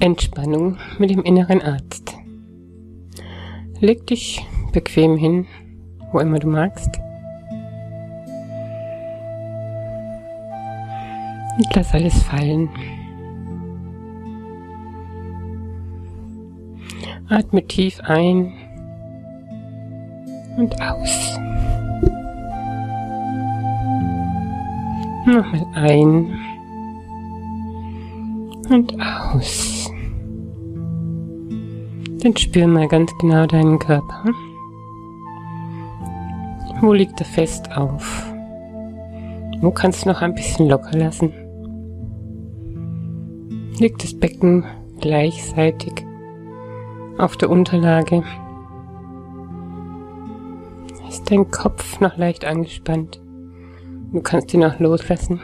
Entspannung mit dem inneren Arzt. Leg dich bequem hin, wo immer du magst. Und lass alles fallen. Atme tief ein und aus. Nochmal ein und aus. Dann spür mal ganz genau deinen Körper. Wo liegt er fest auf? Wo kannst du noch ein bisschen locker lassen? Liegt das Becken gleichseitig auf der Unterlage? Ist dein Kopf noch leicht angespannt? Du kannst ihn auch loslassen.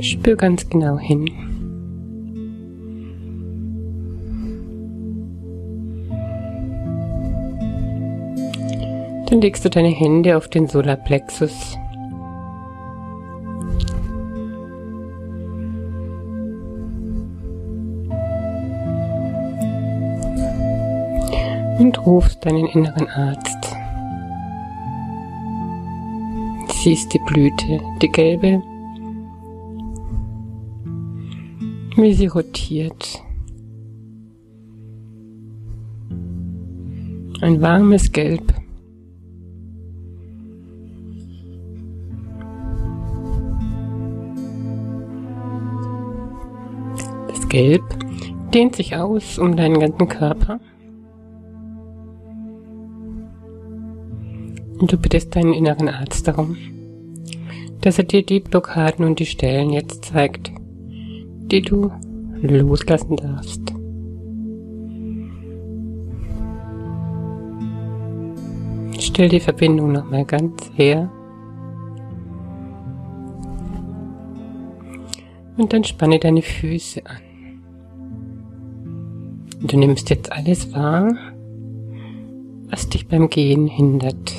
Spür ganz genau hin. Dann legst du deine Hände auf den Solarplexus. Und rufst deinen inneren Arzt. Siehst die Blüte, die gelbe, wie sie rotiert. Ein warmes Gelb. Das Gelb dehnt sich aus um deinen ganzen Körper. Und du bittest deinen inneren Arzt darum, dass er dir die Blockaden und die Stellen jetzt zeigt, die du loslassen darfst. Stell die Verbindung nochmal ganz her. Und dann spanne deine Füße an. Du nimmst jetzt alles wahr, was dich beim Gehen hindert.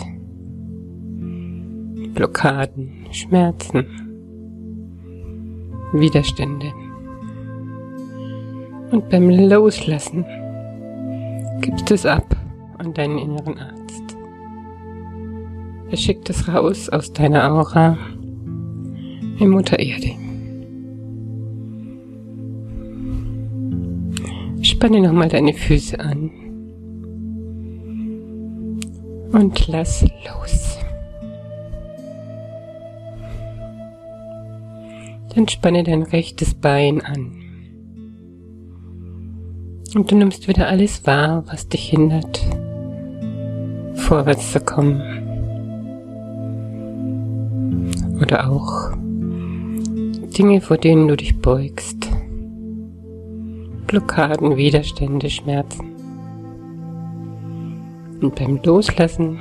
Blockaden, Schmerzen, Widerstände. Und beim Loslassen gibst es ab an deinen inneren Arzt. Er schickt es raus aus deiner Aura in Mutter Erde. Spanne nochmal deine Füße an und lass los. Dann spanne dein rechtes Bein an. Und du nimmst wieder alles wahr, was dich hindert, vorwärts zu kommen. Oder auch Dinge, vor denen du dich beugst. Blockaden, Widerstände, Schmerzen. Und beim Loslassen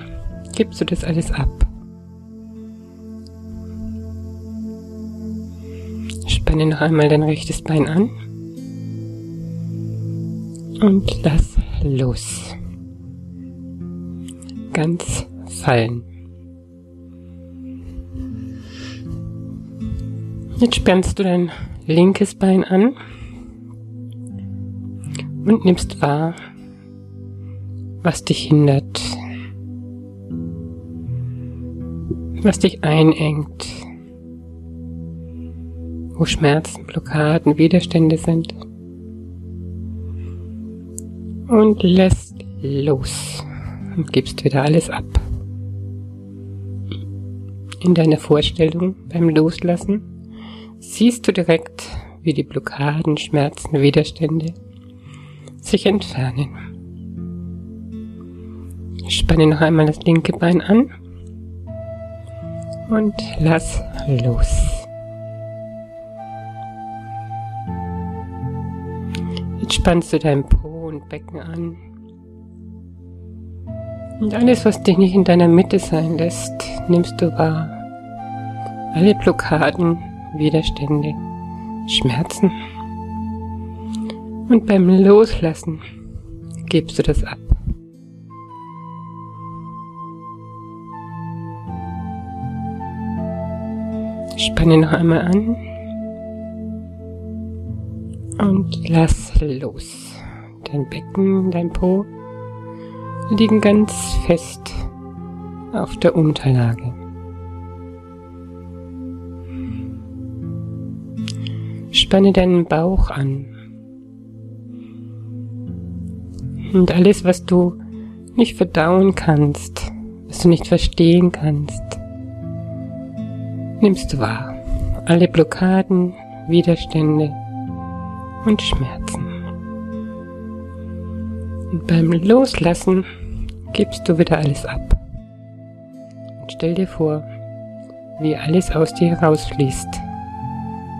gibst du das alles ab. Spanne noch einmal dein rechtes Bein an und lass los. Ganz fallen. Jetzt spannst du dein linkes Bein an und nimmst wahr, was dich hindert, was dich einengt, wo Schmerzen, Blockaden, Widerstände sind und lässt los und gibst wieder alles ab. In deiner Vorstellung beim Loslassen siehst du direkt, wie die Blockaden, Schmerzen, Widerstände sich entfernen. Spanne noch einmal das linke Bein an und lass los. Jetzt spannst du dein Po und Becken an. Und alles, was dich nicht in deiner Mitte sein lässt, nimmst du wahr. Alle Blockaden, Widerstände, Schmerzen. Und beim Loslassen gibst du das ab. Spanne noch einmal an Lass los. Dein Becken, dein Po liegen ganz fest auf der Unterlage. Spanne deinen Bauch an. Und alles, was du nicht verdauen kannst, was du nicht verstehen kannst, nimmst du wahr. Alle Blockaden, Widerstände und Schmerzen. Und beim Loslassen gibst du wieder alles ab. Und stell dir vor, wie alles aus dir herausfließt,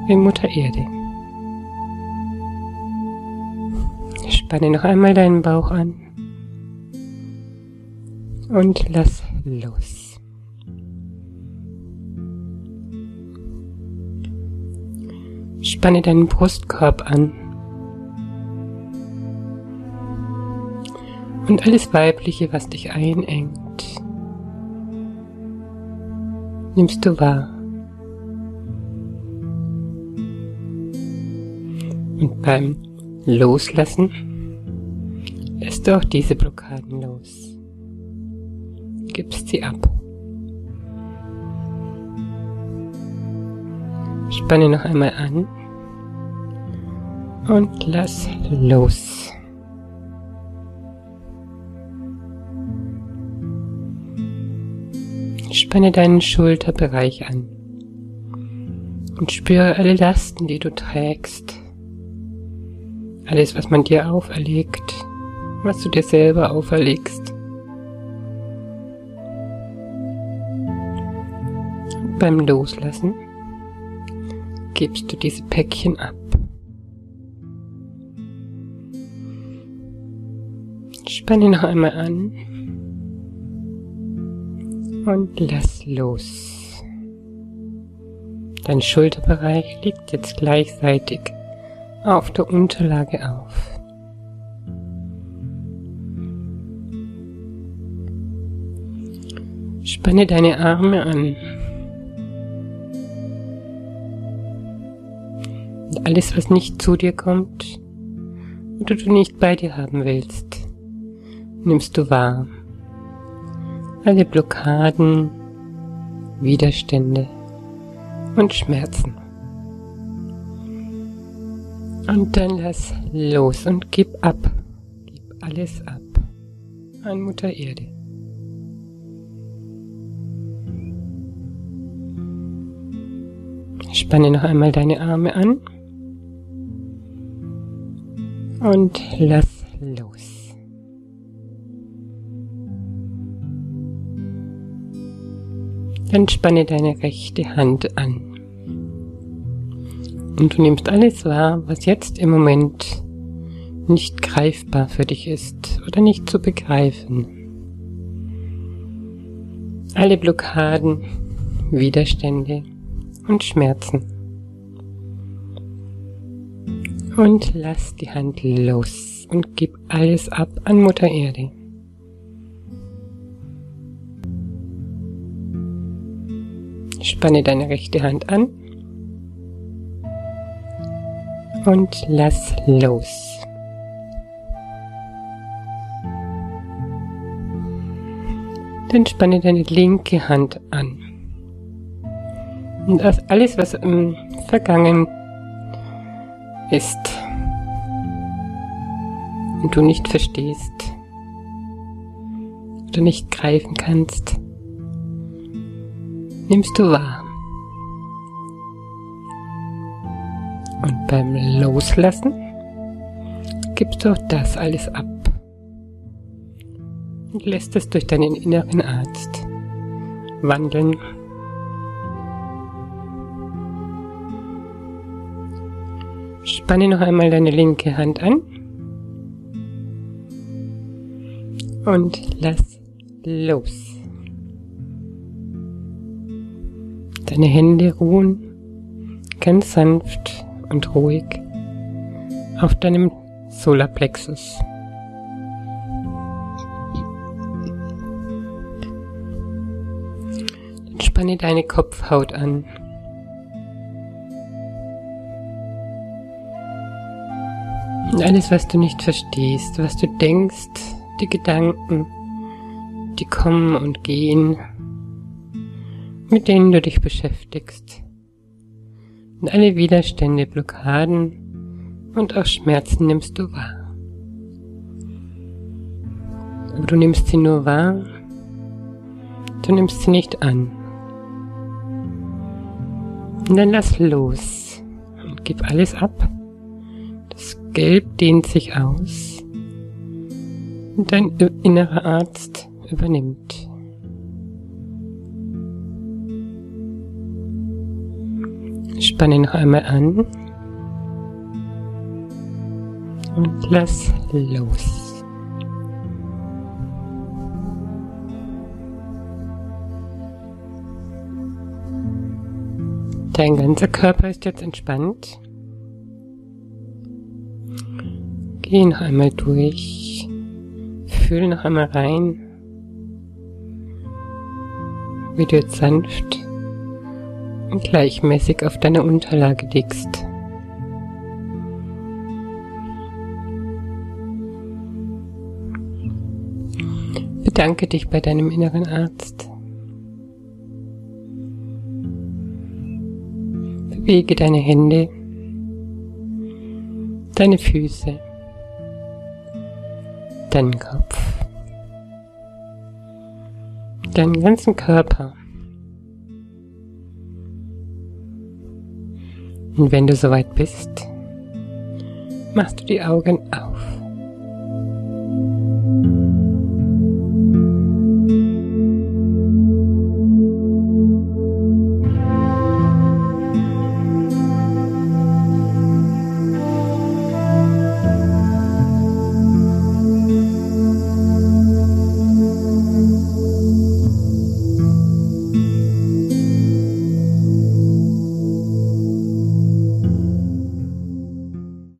wie Mutter Erde. Spanne noch einmal deinen Bauch an und lass los. Spanne deinen Brustkorb an und alles Weibliche, was dich einengt, nimmst du wahr. Und beim Loslassen lässt du auch diese Blockaden los. Gibst sie ab. Spanne noch einmal an und lass los. Spanne deinen Schulterbereich an und spüre alle Lasten, die du trägst. Alles, was man dir auferlegt, was du dir selber auferlegst. Und beim Loslassen gibst du diese Päckchen ab. Spanne noch einmal an und lass los. Dein Schulterbereich liegt jetzt gleichzeitig auf der Unterlage auf. Spanne deine Arme an. Und alles, was nicht zu dir kommt oder du nicht bei dir haben willst, nimmst du wahr alle Blockaden, Widerstände und Schmerzen. Und dann lass los und gib ab. Gib alles ab an Mutter Erde. Spanne noch einmal deine Arme an und lass los. Dann spanne deine rechte Hand an. Und du nimmst alles wahr, was jetzt im Moment nicht greifbar für dich ist oder nicht zu begreifen. Alle Blockaden, Widerstände und Schmerzen. Und lass die Hand los und gib alles ab an Mutter Erde. Spanne deine rechte Hand an und lass los. Dann spanne deine linke Hand an. Und alles, was im Vergangen ist und du nicht verstehst oder nicht greifen kannst, nimmst du wahr. Und beim Loslassen gibst du auch das alles ab und lässt es durch deinen inneren Arzt wandeln. Spanne noch einmal deine linke Hand an und lass los. Deine Hände ruhen ganz sanft und ruhig auf deinem Solarplexus. Dann spanne deine Kopfhaut an. Und alles, was du nicht verstehst, was du denkst, die Gedanken, die kommen und gehen, mit denen du dich beschäftigst. Und alle Widerstände, Blockaden und auch Schmerzen nimmst du wahr. Aber du nimmst sie nur wahr, du nimmst sie nicht an. Und dann lass los und gib alles ab. Das Gelb dehnt sich aus und dein innerer Arzt übernimmt. Spanne noch einmal an und lass los. Dein ganzer Körper ist jetzt entspannt. Geh noch einmal durch. Fühl noch einmal rein, wie du jetzt sanft gleichmäßig auf deine Unterlage liegst. Bedanke dich bei deinem inneren Arzt. Bewege deine Hände, deine Füße, deinen Kopf, deinen ganzen Körper. Und wenn du soweit bist, machst du die Augen auf.